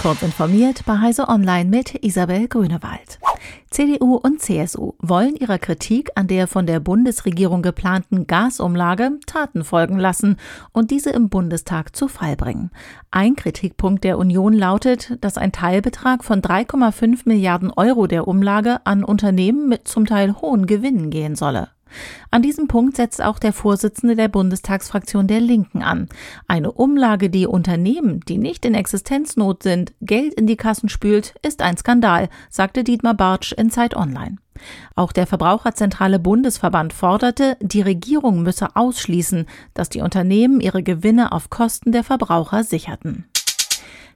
Kurz informiert bei Heise Online mit Isabel Grünewald. CDU und CSU wollen ihrer Kritik an der von der Bundesregierung geplanten Gasumlage Taten folgen lassen und diese im Bundestag zu Fall bringen. Ein Kritikpunkt der Union lautet, dass ein Teilbetrag von 3,5 Milliarden Euro der Umlage an Unternehmen mit zum Teil hohen Gewinnen gehen solle. An diesem Punkt setzt auch der Vorsitzende der Bundestagsfraktion der Linken an. Eine Umlage, die Unternehmen, die nicht in Existenznot sind, Geld in die Kassen spült, ist ein Skandal, sagte Dietmar Bartsch in Zeit Online. Auch der Verbraucherzentrale Bundesverband forderte, die Regierung müsse ausschließen, dass die Unternehmen ihre Gewinne auf Kosten der Verbraucher sicherten.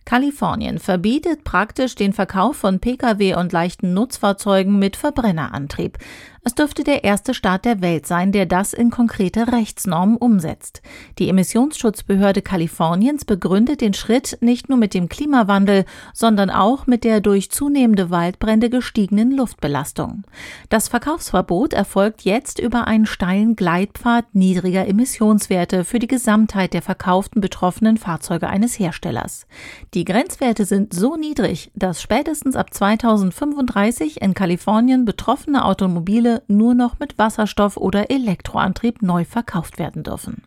Kalifornien verbietet praktisch den Verkauf von Pkw und leichten Nutzfahrzeugen mit Verbrennerantrieb. Es dürfte der erste Staat der Welt sein, der das in konkrete Rechtsnormen umsetzt. Die Emissionsschutzbehörde Kaliforniens begründet den Schritt nicht nur mit dem Klimawandel, sondern auch mit der durch zunehmende Waldbrände gestiegenen Luftbelastung. Das Verkaufsverbot erfolgt jetzt über einen steilen Gleitpfad niedriger Emissionswerte für die Gesamtheit der verkauften betroffenen Fahrzeuge eines Herstellers. Die Grenzwerte sind so niedrig, dass spätestens ab 2035 in Kalifornien betroffene Automobile nur noch mit Wasserstoff oder Elektroantrieb neu verkauft werden dürfen.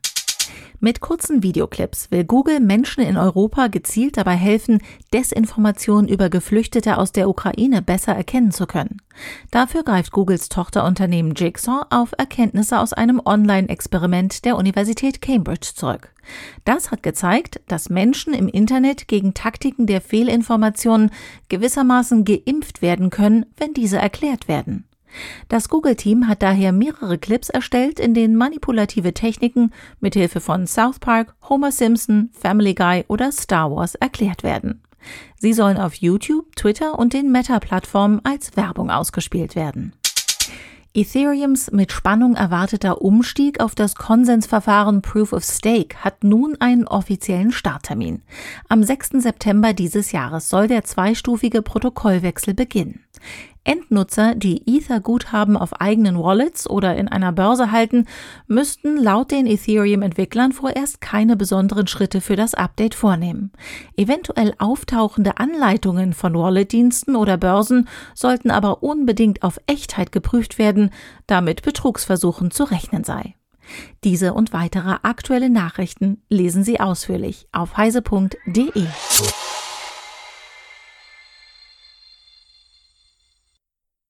Mit kurzen Videoclips will Google Menschen in Europa gezielt dabei helfen, Desinformationen über Geflüchtete aus der Ukraine besser erkennen zu können. Dafür greift Googles Tochterunternehmen Jigsaw auf Erkenntnisse aus einem Online-Experiment der Universität Cambridge zurück. Das hat gezeigt, dass Menschen im Internet gegen Taktiken der Fehlinformationen gewissermaßen geimpft werden können, wenn diese erklärt werden. Das Google-Team hat daher mehrere Clips erstellt, in denen manipulative Techniken mithilfe von South Park, Homer Simpson, Family Guy oder Star Wars erklärt werden. Sie sollen auf YouTube, Twitter und den Meta-Plattformen als Werbung ausgespielt werden. Ethereums mit Spannung erwarteter Umstieg auf das Konsensverfahren Proof of Stake hat nun einen offiziellen Starttermin. Am 6. September dieses Jahres soll der zweistufige Protokollwechsel beginnen. Endnutzer, die Ether-Guthaben auf eigenen Wallets oder in einer Börse halten, müssten laut den Ethereum-Entwicklern vorerst keine besonderen Schritte für das Update vornehmen. Eventuell auftauchende Anleitungen von Wallet-Diensten oder Börsen sollten aber unbedingt auf Echtheit geprüft werden, damit Betrugsversuchen zu rechnen sei. Diese und weitere aktuelle Nachrichten lesen Sie ausführlich auf heise.de.